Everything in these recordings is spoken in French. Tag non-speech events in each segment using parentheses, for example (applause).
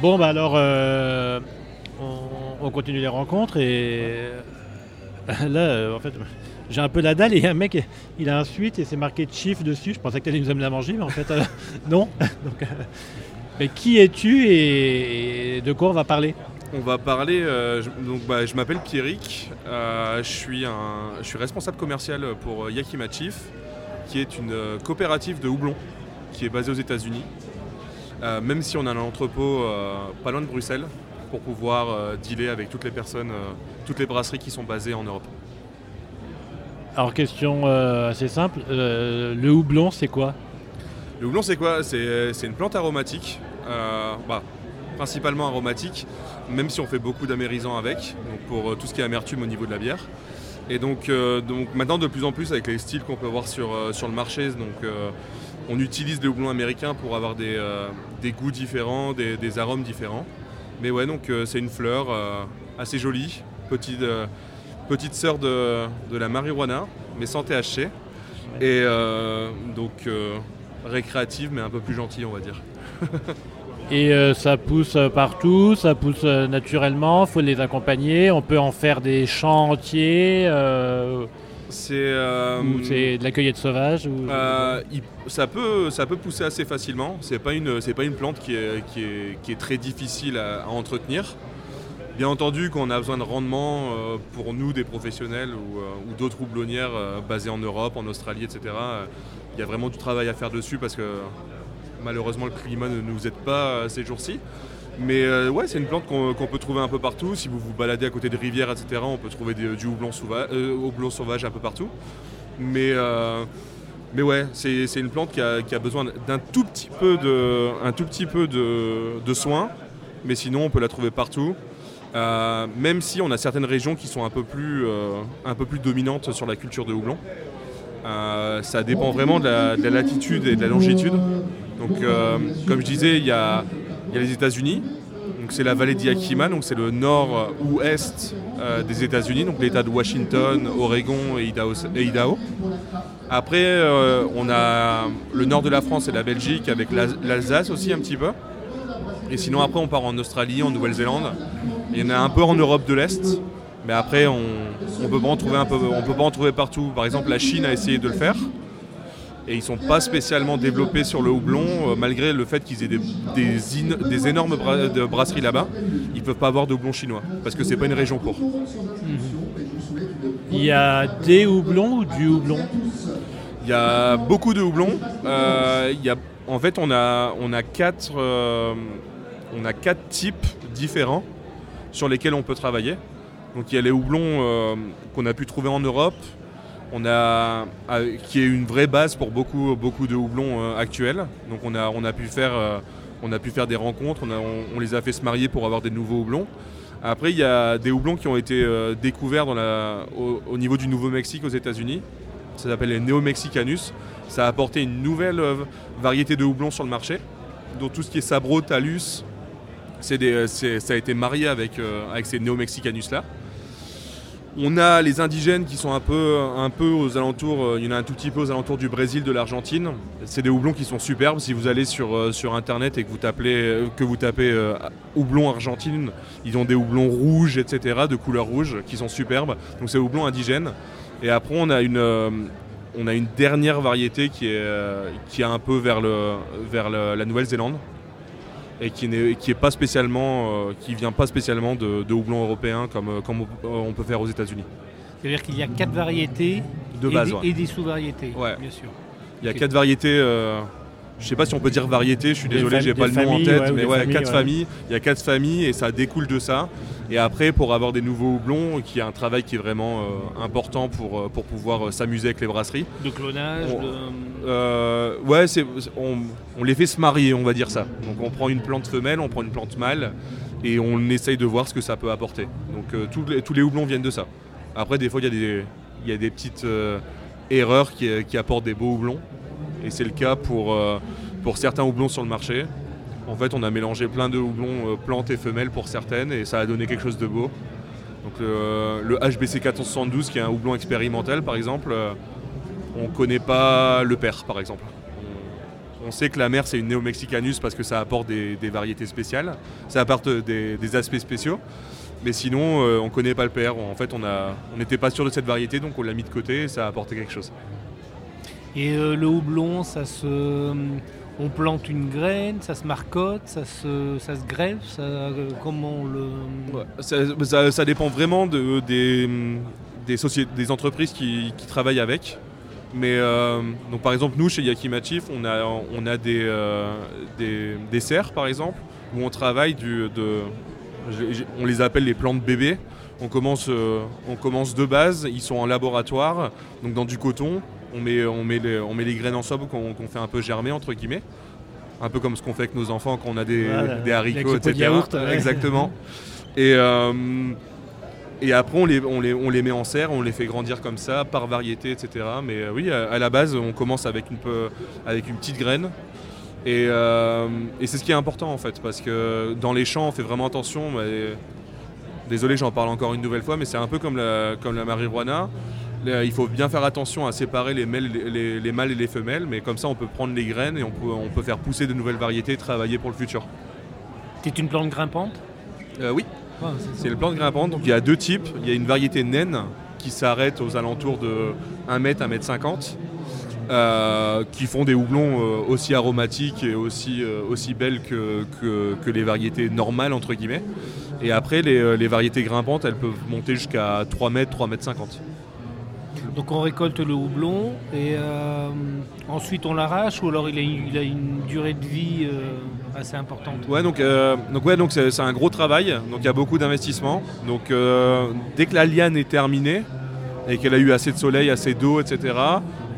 Bon, bah alors, euh, on, on continue les rencontres et (laughs) là, euh, en fait, j'ai un peu la dalle et un mec, il a un suite et c'est marqué Chief dessus. Je pensais que tu allais nous amener à manger, mais en fait, euh, (laughs) non. (laughs) Euh, mais qui es-tu et, de quoi on va parler? On va parler, euh, je, donc, bah, je m'appelle Pierrick, euh, je, suis un, je suis responsable commercial pour euh, Yakima Chief, qui est une euh, coopérative de houblon qui est basée aux États-Unis. Euh, même si on a un entrepôt euh, pas loin de Bruxelles pour pouvoir euh, dealer avec toutes les personnes, toutes les brasseries qui sont basées en Europe. Alors, question assez simple. le houblon, c'est quoi? Le houblon, c'est quoi? C'est une plante aromatique, bah, principalement aromatique, même si on fait beaucoup d'amérisants avec, donc pour tout ce qui est amertume au niveau de la bière. Et donc, donc maintenant, de plus en plus, avec les styles qu'on peut voir sur, sur le marché, donc, on utilise des houblons américains pour avoir des, euh, des goûts différents, des, des arômes différents. Mais ouais, donc euh, c'est une fleur euh, assez jolie, petite, euh, petite sœur de, de la marijuana, mais sans THC. Et donc récréative, mais un peu plus gentille, on va dire. (laughs) Et euh, ça pousse partout, ça pousse naturellement, faut les accompagner, on peut en faire des champs entiers, euh, C'est euh, ou c'est de la cueillette sauvage. Ou... euh, il- ça, peut, ça peut pousser assez facilement. C'est pas une, c'est pas une plante qui est, qui est, qui est très difficile à, à entretenir. Bien entendu, quand on a besoin de rendement euh, pour nous, des professionnels ou, ou d'autres houblonnières basées en Europe, en Australie, etc., il y a vraiment du travail à faire dessus parce que malheureusement le climat ne nous aide pas ces jours-ci. Mais euh, ouais, c'est une plante qu'on peut trouver un peu partout. Si vous vous baladez à côté de rivières, etc., on peut trouver du euh, houblon sauvage un peu partout. Mais, euh, mais ouais, c'est une plante qui a, qui a besoin d'un tout petit peu de, un tout petit peu de, de soin. Mais sinon, on peut la trouver partout. Euh, même si on a certaines régions qui sont un peu plus, euh, un peu plus dominantes sur la culture de houblon. Ça dépend vraiment de la, de la latitude et de la longitude. Donc, comme je disais, il y a, il y a les États-Unis. Donc, c'est la vallée d'Yakima, donc c'est le nord-ouest euh, des États-Unis, donc l'État de Washington, Oregon et Idaho. Après, euh, on a le nord de la France et la Belgique avec l'Al- l'Alsace aussi un petit peu. Et sinon, après, on part en Australie, en Nouvelle-Zélande. Il y en a un peu en Europe de l'Est. Mais après, on ne peut trouver un peu, on peut pas en trouver partout. Par exemple, la Chine a essayé de le faire. Et ils sont pas spécialement développés sur le houblon, euh, malgré le fait qu'ils aient des, des in- des énormes bra- de brasseries là-bas. Ils peuvent pas avoir de houblon chinois, parce que c'est pas une région pour. Il y a des houblons ou du houblon? Il y a beaucoup de houblons. Euh, il y a, en fait, on a, on, a quatre, euh, on a quatre types différents sur lesquels on peut travailler. Donc il y a les houblons euh, qu'on a pu trouver en Europe, on a, euh, qui est une vraie base pour beaucoup, beaucoup de houblons euh, actuels. Donc on a, on, a pu faire, euh, on a pu faire des rencontres, on, les a fait se marier pour avoir des nouveaux houblons. Après, il y a des houblons qui ont été euh, découverts au, au niveau du Nouveau-Mexique aux États-Unis. Ça s'appelle les Neo-Mexicanus. Ça a apporté une nouvelle variété de houblon sur le marché. Donc tout ce qui est sabro, talus, ça a été marié avec, avec ces Neo-Mexicanus-là. On a les indigènes qui sont un peu, aux alentours, euh, il y en a un tout petit peu aux alentours du Brésil, de l'Argentine. C'est des houblons qui sont superbes. Si vous allez sur, euh, internet et que vous tapez, euh, houblon argentine, ils ont des houblons rouges, etc., de couleur rouge, qui sont superbes. Donc c'est houblon indigène. Et après, on a une, dernière variété qui est, un peu vers, la Nouvelle-Zélande et qui n'est qui est pas spécialement, euh, qui vient pas spécialement de, de houblon européen comme, euh, comme on, on peut faire aux États-Unis. C'est-à-dire qu'il y a quatre variétés De et, base, des, ouais. et des sous-variétés, Ouais. bien sûr. Il y a quatre variétés. euh, je sais pas si on peut dire variété. Je suis désolé, j'ai pas le nom en tête, ouais, mais ouais, familles, quatre ouais. familles. Il y a quatre familles et ça découle de ça. Et après, pour avoir des nouveaux houblons, qui est un travail qui est vraiment euh, important pour, euh, pour pouvoir euh, s'amuser avec les brasseries. De clonage, On- de... Euh, ouais, c'est, on, on les fait se marier, on va dire ça. Donc on prend une plante femelle, on prend une plante mâle, et on essaye de voir ce que ça peut apporter. Donc euh, tous, les, tous les houblons viennent de ça. Après, des fois, il y, a des- il y a des petites euh, erreurs qui, qui apportent des beaux houblons, et c'est le cas pour, euh, pour certains houblons sur le marché. En fait, on a mélangé plein de houblons euh, plantes et femelles pour certaines, et ça a donné quelque chose de beau. Donc le, HBC 1472, qui est un houblon expérimental, par exemple, euh, on ne connaît pas le père, par exemple. On sait que la mer, c'est une néo-mexicanus parce que ça apporte des, variétés spéciales, ça apporte des, aspects spéciaux. Mais sinon, on ne connaît pas le PR. En fait, on n'était pas sûr de cette variété, donc on l'a mis de côté et ça a apporté quelque chose. Et euh, le houblon, ça se, on plante une graine, ça se marcotte, ça se, ça se greffe, ça, euh, comment on le... Ça, dépend vraiment de- des, des, des entreprises qui, qui travaillent avec. Mais euh, donc par exemple, nous chez Yakima Chief, on a, on a des, euh, des, serres par exemple, où on travaille du, de. on les appelle les plantes bébés. On commence, euh, on commence de base, ils sont en laboratoire, donc dans du coton. On met, on met, les, on met les graines ensemble qu'on qu'on fait un peu germer, entre guillemets. Un peu comme ce qu'on fait avec nos enfants quand on a des, Voilà, des avec haricots, de etc. yaourt, ouais. Exactement. Et, euh, et après, on les, on, les, on les met en serre, on les fait grandir comme ça, par variété, etc. Mais euh, oui, à, à la base, on commence avec une, peu, avec une petite graine. Et, euh, et c'est ce qui est important en fait, parce que dans les champs, on fait vraiment attention. mais- désolé, j'en parle encore une nouvelle fois, mais c'est un peu comme la, comme la marijuana. Il faut bien faire attention à séparer les mâles, les, les mâles et les femelles, mais comme ça, on peut prendre les graines et on peut, on peut faire pousser de nouvelles variétés et travailler pour le futur. C'est une plante grimpante? Euh, oui, Ouais, c'est le plante grimpante. Donc il y a deux types. Il y a une variété naine qui s'arrête aux alentours de 1 mètre, 1 mètre 50, euh, qui font des houblons euh, aussi aromatiques et aussi, aussi belles que, que- que les variétés normales, entre guillemets. Et après, les, les variétés grimpantes, elles peuvent monter jusqu'à 3 mètres, 3 mètres 50. Donc on récolte le houblon et euh, ensuite on l'arrache ou alors il a, une- durée de vie euh, assez importante? Ouais, donc, euh, donc, ouais, donc c'est, un gros travail. Donc il y a beaucoup d'investissement. Donc dès que la liane est terminée et qu'elle a eu assez de soleil, assez d'eau, etc.,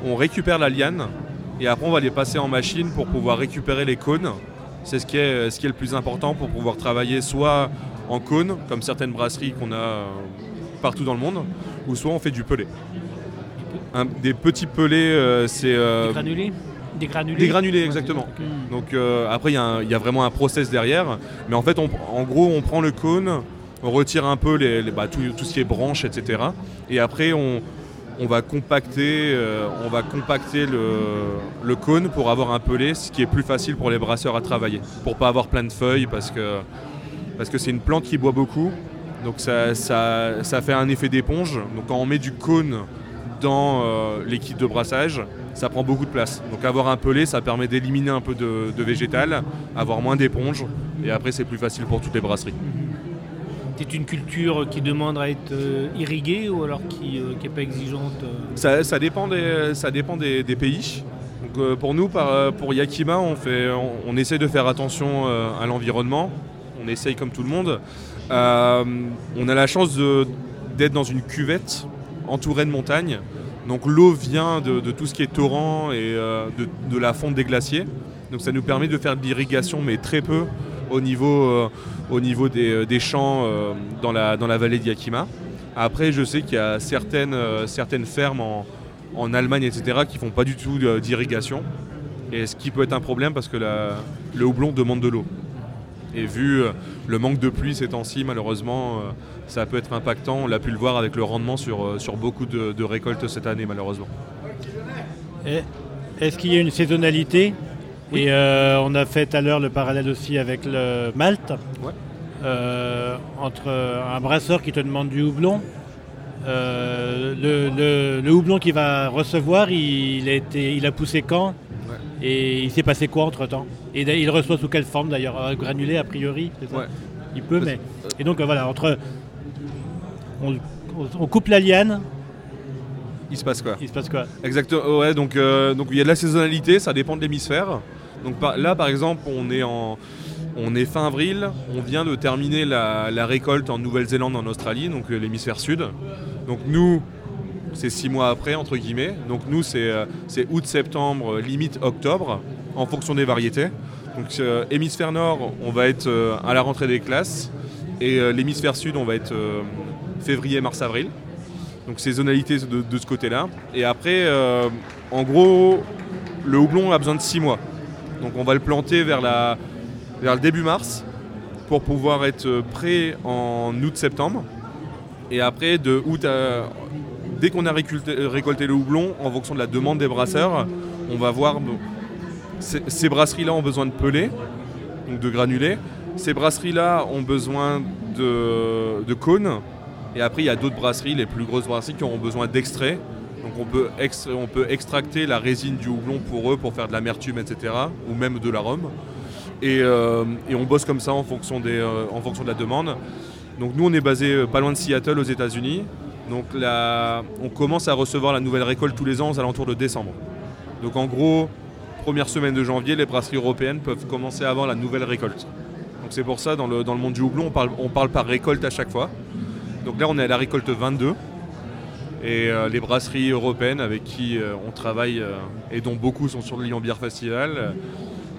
on récupère la liane et après on va les passer en machine pour pouvoir récupérer les cônes. C'est ce qui est, ce qui est le plus important pour pouvoir travailler soit en cône, comme certaines brasseries qu'on a partout dans le monde, ou soit on fait du pelé. Un- des petits pelés, euh, c'est euh, Des granulés Des granulés des granulés, exactement. donc euh, après, il y, a y vraiment un process derrière. Mais en fait, on- en gros, on prend le cône, on retire un peu les, les- bah, tout, tout ce qui est branches, etc. Et après, on, on va compacter, euh, on va compacter le, le cône pour avoir un pelé, ce qui est plus facile pour les brasseurs à travailler. Pour pas avoir plein de feuilles, parce que parce que c'est une plante qui boit beaucoup. Donc ça, ça, ça fait un effet d'éponge. Donc quand on met du cône dans euh, les kits de brassage, ça prend beaucoup de place. Donc avoir un pelé, ça permet d'éliminer un peu de, de végétal, avoir moins d'éponge, et après c'est plus facile pour toutes les brasseries. C'est une culture qui demande à être euh, irriguée ou alors qui n'est pas exigeante euh, Ça, ça dépend des, ça dépend des, des pays. Donc, euh, pour nous, par, euh, pour Yakima, on, fait, on, on essaie de faire attention euh, à l'environnement. On essaye comme tout le monde. Euh, on a la chance de- d'être dans une cuvette entourée de montagnes. Donc l'eau vient de, tout ce qui est torrent et euh, de, la fonte des glaciers. Donc ça nous permet de faire de l'irrigation, mais très peu au niveau, euh, au niveau des, euh, des champs dans, la, dans la vallée de Yakima. Après, je sais qu'il y a certaines, certaines fermes en, en Allemagne, etc., qui font pas du tout d'irrigation. Et ce qui peut être un problème parce que le houblon demande de l'eau. Et vu le manque de pluie ces temps-ci, malheureusement, ça peut être impactant. On l'a pu le voir avec le rendement sur, euh, sur beaucoup de, de récoltes cette année, malheureusement. Est-ce qu'il y a une saisonnalité? Et euh, on a fait tout à l'heure le parallèle aussi avec le Malte. Ouais. Euh, entre un brasseur qui te demande du houblon. euh, le, le- le houblon qu'il va recevoir, il a, été, il a poussé quand? Ouais. Et il s'est passé quoi entre temps Et il reçoit sous quelle forme d'ailleurs? Granulé a priori c'est ça? Ouais. Il peut, Parce- mais. Et donc voilà, entre. On, on coupe la liane, Il se passe quoi il se passe quoi Exactement, ouais, donc, euh, donc il y a de la saisonnalité, ça dépend de l'hémisphère. Donc par- là, par exemple, on est, en, on est fin avril, on vient de terminer la, la récolte en Nouvelle-Zélande, en Australie, donc euh, l'hémisphère sud. Donc nous, c'est six mois après, entre guillemets. Donc nous, c'est euh, c'est août, septembre, euh, limite octobre, en fonction des variétés. Donc hémisphère nord, on va être à la rentrée des classes. Et l'hémisphère sud, on va être février, mars, avril. Donc saisonnalité de, ce côté-là. Et après, euh, en gros, le houblon a besoin de 6 mois. Donc on va le planter vers, le début mars pour pouvoir être prêt en août-septembre. Et après, de août dès qu'on a récolté, le houblon, en fonction de la demande des brasseurs, on va voir ces brasseries-là ont besoin de pelés, donc de granulés. Ces brasseries-là ont besoin de, de cônes. Et après, il y a d'autres brasseries, les plus grosses brasseries, qui auront besoin d'extraits. Donc on peut, on peut extracter la résine du houblon pour eux, pour faire de l'amertume, etc. Ou même de l'arôme. Et, euh, et, on bosse comme ça en fonction, des, euh, en fonction de la demande. Donc nous, on est basé euh, pas loin de Seattle, aux États-Unis. Donc là, on commence à recevoir la nouvelle récolte tous les ans aux alentours de décembre. Donc en gros, première semaine de janvier, les brasseries européennes peuvent commencer à avoir la nouvelle récolte. Donc c'est pour ça, dans le, dans le monde du houblon, on parle, on parle par récolte à chaque fois. Donc là, on est à la récolte 22. Et euh, les brasseries européennes avec qui euh, on travaille euh, et dont beaucoup sont sur le Lyon Beer Festival,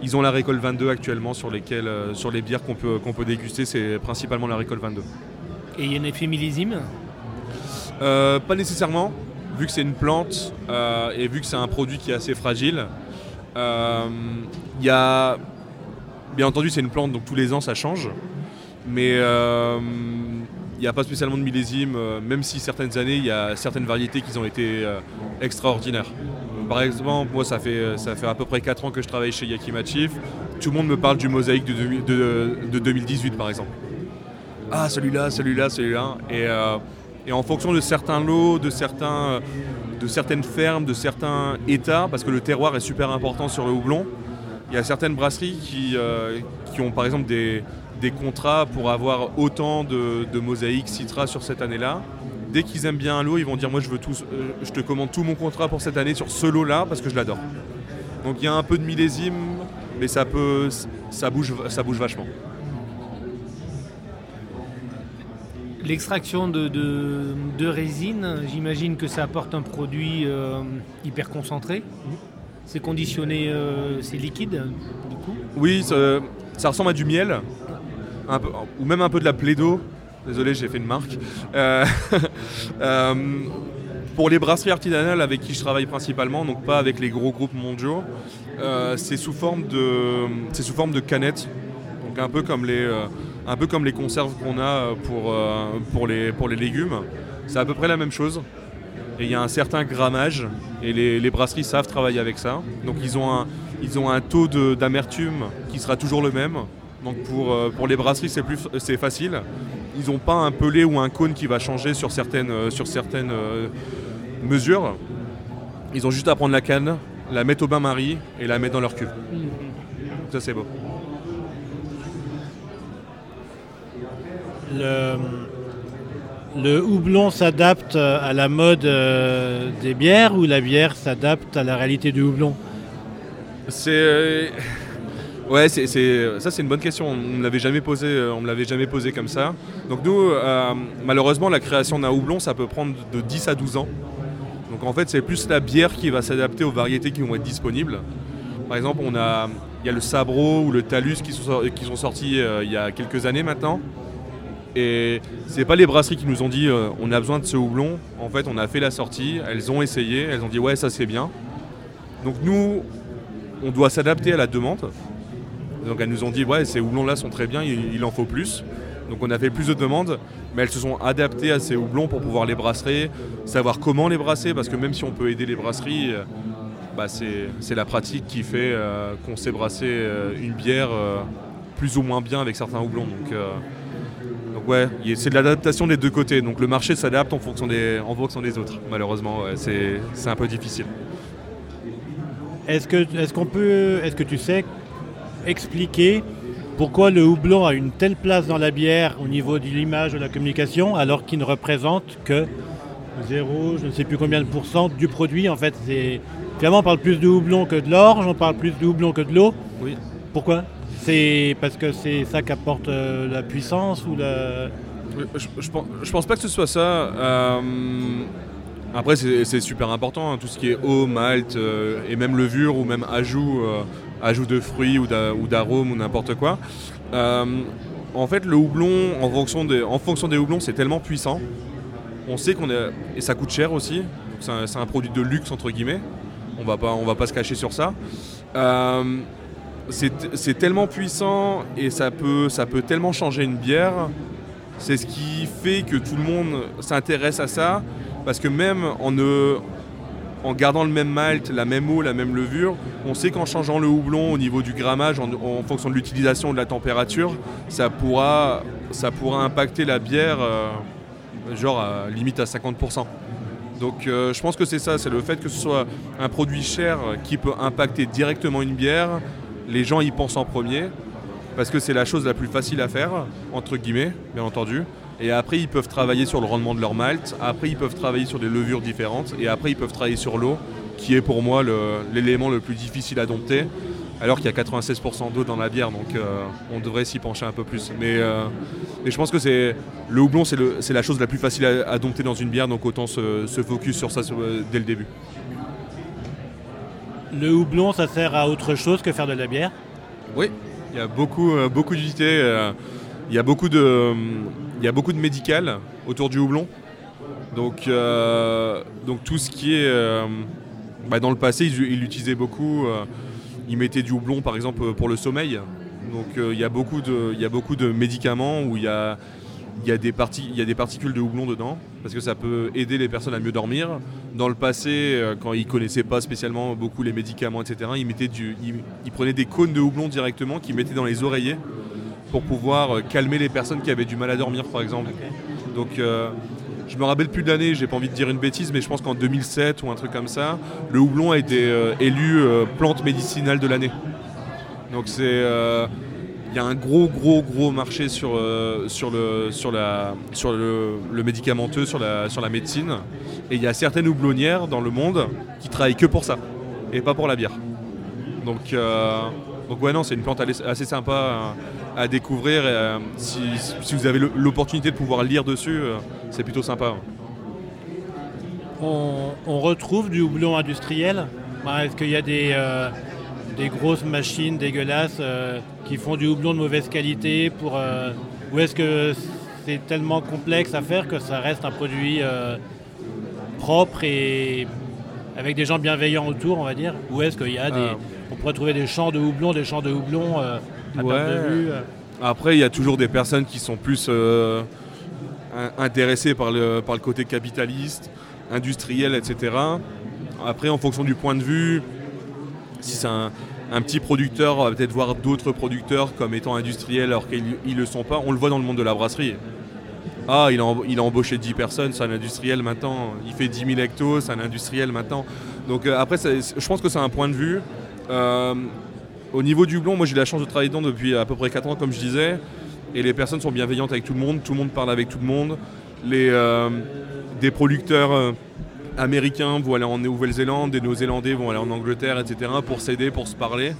ils ont la récolte 22 actuellement sur, lesquelles, sur les bières qu'on peut, qu'on peut déguster, c'est principalement la récolte 22. Et il y a un effet millésime? Pas nécessairement, vu que c'est une plante et vu que c'est un produit qui est assez fragile. Il y a, bien entendu, c'est une plante, donc tous les ans ça change. Mais n'y a pas spécialement de millésime, euh, même si certaines années, il y a certaines variétés qui ont été euh, extraordinaires. Par exemple, moi, ça fait, ça fait à peu près 4 ans que je travaille chez Yakima Chief. Tout le monde me parle du mosaïque de, 2018, par exemple. Ah, celui-là, celui-là, celui-là. Et, euh, et, en fonction de certains lots, de, certains, de certaines fermes, de certains états, parce que le terroir est super important sur le houblon, il y a certaines brasseries qui, qui ont par exemple des, des contrats pour avoir autant de, de mosaïques Citra sur cette année-là. Dès qu'ils aiment bien un lot, ils vont dire moi je veux tout, euh, je te commande tout mon contrat pour cette année sur ce lot-là parce que je l'adore. Donc il y a un peu de millésime, mais ça peut, ça bouge, ça bouge vachement. L'extraction de, de, résine, j'imagine que ça apporte un produit euh, hyper concentré. C'est conditionné, euh, c'est liquide du coup Oui, ça, ça, ressemble à du miel ou même un peu de la plaido. Désolé, j'ai fait une marque. Euh, (laughs) euh, pour les brasseries artisanales avec qui je travaille principalement, donc pas avec les gros groupes mondiaux, euh, c'est sous forme de canettes, donc un peu comme les conserves qu'on a pour les légumes. C'est à peu près la même chose. Et il y a un certain grammage et les, brasseries savent travailler avec ça. Donc ils ont un taux d'amertume qui sera toujours le même. Donc pour, euh, pour les brasseries, c'est, plus, c'est facile. Ils n'ont pas un pelé ou un cône qui va changer sur certaines, euh, sur certaines euh, mesures. Ils ont juste à prendre la canne, la mettre au bain-marie et la mettre dans leur cuve. Ça, c'est beau. Le, le houblon s'adapte à la mode des bières ou la bière s'adapte à la réalité du houblon? C'est Ouais, ça c'est une bonne question. On ne l'avait jamais posé, euh, on me l'avait jamais posé comme ça. Donc nous, euh, malheureusement, la création d'un houblon, ça peut prendre de 10 à 12 ans. Donc en fait, c'est plus la bière qui va s'adapter aux variétés qui vont être disponibles. Par exemple, on a, il y a le Sabro ou le Talus qui sont, qui sont sortis euh, il y a quelques années maintenant. Et c'est pas les brasseries qui nous ont dit on a besoin de ce houblon. En fait, on a fait la sortie, elles ont essayé, elles ont dit ouais ça c'est bien. Donc nous, on doit s'adapter à la demande. Donc elles nous ont dit ouais ces houblons là sont très bien, il, en faut plus. Donc on a fait plus de demandes, mais elles se sont adaptées à ces houblons pour pouvoir les brasser, savoir comment les brasser, parce que même si on peut aider les brasseries, euh, bah, c'est la pratique qui fait euh, qu'on sait brasser euh, une bière plus ou moins bien avec certains houblons. Donc, donc ouais, c'est de l'adaptation des deux côtés. Donc le marché s'adapte en fonction des, en fonction des autres. Malheureusement, c'est un peu difficile. Est-ce que, est peut, est-ce que tu sais expliquer pourquoi le houblon a une telle place dans la bière au niveau de l'image de la communication alors qu'il ne représente que 0, je ne sais plus combien de pourcents du produit. En fait, c'est finalement on parle plus de houblon que de l'orge, on parle plus de houblon que de l'eau. Oui. Pourquoi? C'est parce que c'est ça qui apporte euh, la puissance ou la. Je, je, pense, pas que ce soit ça. Euh, après, c'est super important, hein, tout ce qui est eau, malt euh, et même levure ou même ajout ajout de fruits ou d'arômes ou n'importe quoi. Euh, en fait, le houblon, en fonction des, en fonction des houblons, c'est tellement puissant. On sait qu'on est. Et ça coûte cher aussi. C'est un, produit de luxe, entre guillemets. On va pas, on va pas se cacher sur ça. Euh, c'est tellement puissant et ça peut, ça peut tellement changer une bière. C'est ce qui fait que tout le monde s'intéresse à ça. Parce que même en ne, en gardant le même malt, la même eau, la même levure, on sait qu'en changeant le houblon au niveau du grammage, en, fonction de l'utilisation de la température, ça pourra, impacter la bière, euh, genre à, limite à 50%. Donc euh, je pense que c'est ça, c'est le fait que ce soit un produit cher qui peut impacter directement une bière. Les gens y pensent en premier, parce que c'est la chose la plus facile à faire, entre guillemets, bien entendu. Et après, ils peuvent travailler sur le rendement de leur malt. Après, ils peuvent travailler sur des levures différentes. Et après, ils peuvent travailler sur l'eau, qui est pour moi l'élément le, plus difficile à dompter. Alors qu'il y a 96% d'eau dans la bière, donc euh, on devrait s'y pencher un peu plus. Mais, euh, je pense que c'est le houblon, c'est la chose la plus facile à, dompter dans une bière, donc autant se, focus sur ça euh, dès le début. Le houblon, ça sert à autre chose que faire de la bière? Oui, il y a beaucoup, beaucoup d'unités. Il y a beaucoup de, il y a beaucoup de médical autour du houblon. Donc, euh, donc tout ce qui est... Euh, bah, dans le passé, ils l'utilisaient beaucoup. Euh, ils mettaient du houblon, par exemple, pour le sommeil. Donc il y, a beaucoup de, il y a beaucoup de médicaments où il y a, il y, a des il y a des particules de houblon dedans, parce que ça peut aider les personnes à mieux dormir. Dans le passé, quand ils ne connaissaient pas spécialement beaucoup les médicaments, etc., ils, mettaient du, ils prenaient des cônes de houblon directement qu'ils mettaient dans les oreillers pour pouvoir euh, calmer les personnes qui avaient du mal à dormir, par exemple. Donc, euh, je me rappelle plus de l'année, j'ai pas envie de dire une bêtise, mais je pense qu'en 2007 ou un truc comme ça, le houblon a été euh, élu plante médicinale de l'année. Donc c'est il y a un gros gros gros marché sur, sur, le, sur, la, sur le, médicamenteux, sur la, sur la médecine. Et il y a certaines houblonnières dans le monde qui travaillent que pour ça, et pas pour la bière. Donc, donc ouais non, c'est une plante assez sympa à découvrir. Euh, si, vous avez l'opportunité de pouvoir lire dessus, euh, c'est plutôt sympa. On, retrouve du houblon industriel Est-ce qu'il y a des, euh, des, grosses machines dégueulasses qui font du houblon de mauvaise qualité pour, Ou est-ce que c'est tellement complexe à faire que ça reste un produit propre et avec des gens bienveillants autour, on va dire? Ou est-ce qu'il y a des... On pourrait trouver des champs de houblon, des champs de houblon euh. Après, il y a toujours des personnes qui sont plus euh, intéressées par le, par le côté capitaliste, industriel, etc. Après, en fonction du point de vue, si c'est un, petit producteur, on va peut-être voir d'autres producteurs comme étant industriels alors qu'ils ne le sont pas. On le voit dans le monde de la brasserie. Ah, il a, il a embauché 10 personnes, c'est un industriel maintenant. Il fait 10 000 hectos, c'est un industriel maintenant. Donc euh, après, je pense que c'est un point de vue. Au niveau du blond, moi j'ai la chance de travailler dedans depuis à peu près 4 ans, comme je disais. Et les personnes sont bienveillantes avec tout le monde, tout le monde parle avec tout le monde. Les, euh, des producteurs euh, américains vont aller en Nouvelle-Zélande, des Néo-Zélandais vont aller en Angleterre, etc. pour s'aider, pour se parler.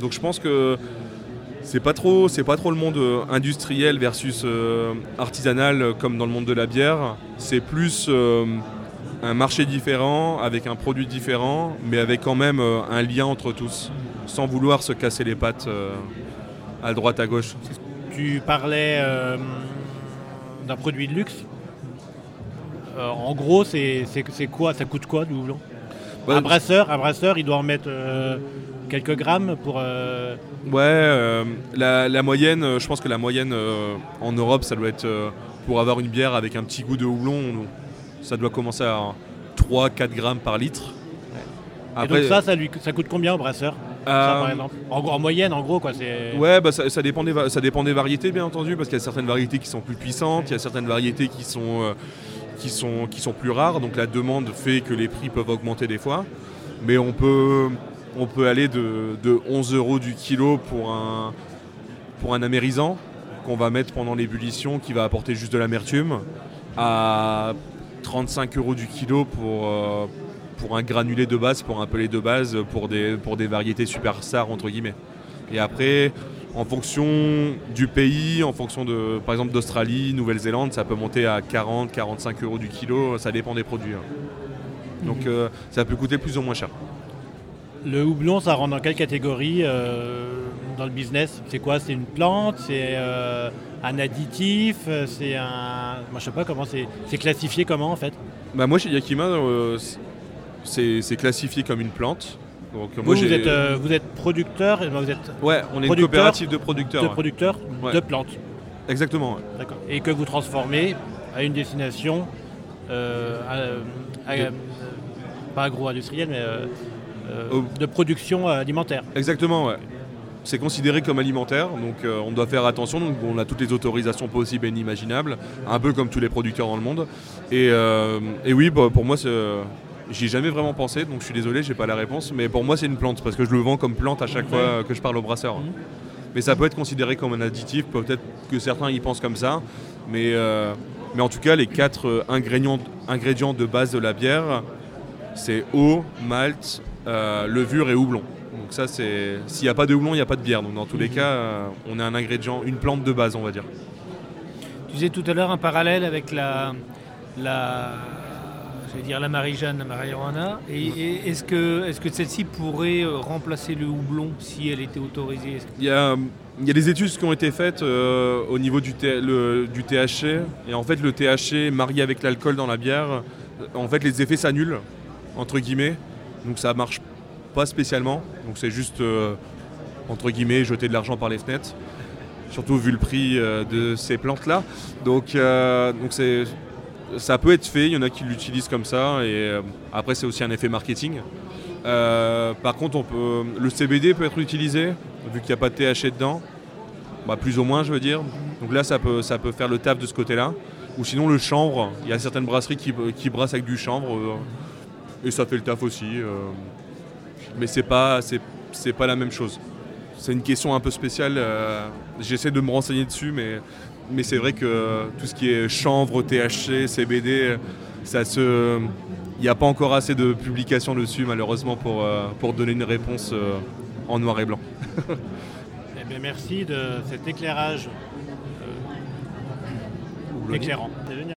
Donc je pense que c'est pas trop, c'est pas trop le monde euh, industriel versus artisanal comme dans le monde de la bière. C'est plus un marché différent, avec un produit différent, mais avec quand même un lien entre tous sans vouloir se casser les pattes euh, à droite, à gauche. Tu parlais euh, d'un produit de luxe. Euh, en gros, c'est quoi Ça coûte quoi du houblon un, brasseur, un brasseur, il doit en mettre quelques grammes pour. Ouais, la, moyenne, je pense que la moyenne en Europe, ça doit être pour avoir une bière avec un petit goût de houblon, ça doit commencer à 3-4 grammes par litre. Et donc ça, ça, lui, ça coûte combien au brasseur? Euh, en, moyenne, en gros, quoi. Ouais, bah, ça, dépend des, ça dépend des variétés, bien entendu, parce qu'il y a certaines variétés qui sont plus puissantes, il y a certaines variétés qui sont, euh, qui, sont, qui sont plus rares, donc la demande fait que les prix peuvent augmenter des fois. Mais on peut, on peut aller de, 11 euros du kilo pour un, pour un amérisant qu'on va mettre pendant l'ébullition, qui va apporter juste de l'amertume, à 35 euros du kilo pour, euh, pour un granulé de base, pour un pelé de base, pour des, pour des variétés superstars entre guillemets. Et après, en fonction du pays, en fonction de, par exemple d'Australie, Nouvelle-Zélande, ça peut monter à 40, 45 euros du kilo, ça dépend des produits. Hein. Donc mhm. euh, ça peut coûter plus ou moins cher. Le houblon, ça rentre dans quelle catégorie euh, dans le business C'est quoi? C'est une plante? C'est euh, un additif? C'est un. Moi, je sais pas comment c'est. C'est classifié comment en fait? Bah Moi, chez Yakima, c'est classifié comme une plante. Donc, vous, vous, êtes, euh, vous, êtes, producteur vous êtes Ouais, on est une coopérative de producteurs. De producteurs de plantes. Exactement. D'accord. Et que vous transformez à une destination euh, pas agro-industriel, mais euh, euh, de production alimentaire. Exactement, ouais. C'est considéré comme alimentaire, donc euh, on doit faire attention. Donc on a toutes les autorisations possibles et inimaginables, un peu comme tous les producteurs dans le monde. Et, euh, et oui, bah, pour moi, euh, j'y ai jamais vraiment pensé, donc je suis désolé, j'ai pas la réponse. Mais pour moi, c'est une plante parce que je le vends comme plante à chaque fois que je parle au brasseur. Mhm. Mais ça peut être considéré comme un additif, peut-être que certains y pensent comme ça, mais, euh, mais en tout cas, les quatre ingrédients, ingrédients de base de la bière, c'est eau, malt, levure et houblon. Donc ça, c'est s'il n'y a pas de houblon, il n'y a pas de bière. Donc dans tous les cas, euh, on a un ingrédient, une plante de base, on va dire. Tu disais tout à l'heure un parallèle avec la, la, j'allais dire la Marie-Jeanne, la marijuana. Et, et est-ce que, est-ce que celle-ci pourrait euh, remplacer le houblon si elle était autorisée? Il y a, il y a des études qui ont été faites euh, au niveau du, le- du THC. Et en fait, le THC marié avec l'alcool dans la bière, en fait, les effets s'annulent, entre guillemets. Donc ça marche pas spécialement. Donc c'est juste, euh, entre guillemets, jeter de l'argent par les fenêtres. Surtout vu le prix euh, de ces plantes-là. Donc, euh, donc c'est, ça peut être fait. Il y en a qui l'utilisent comme ça. Et après, c'est aussi un effet marketing. Par contre, on peut, le CBD peut être utilisé, vu qu'il n'y a pas de THC dedans. Bah, plus ou moins, je veux dire. Donc là, ça peut, ça peut faire le taf de ce côté-là. Ou sinon, le chanvre. Il y a certaines brasseries qui, brassent avec du chanvre. et ça fait le taf aussi. Mais c'est pas, c'est, pas la même chose. C'est une question un peu spéciale. euh, J'essaie de me renseigner dessus, mais, mais c'est vrai que tout ce qui est chanvre, THC, CBD, ça se. Il n'y a pas encore assez de publications dessus, malheureusement, pour, euh, pour donner une réponse euh, en noir et blanc. (laughs) Eh bien, merci de cet éclairage euh, éclairant. C'est génial.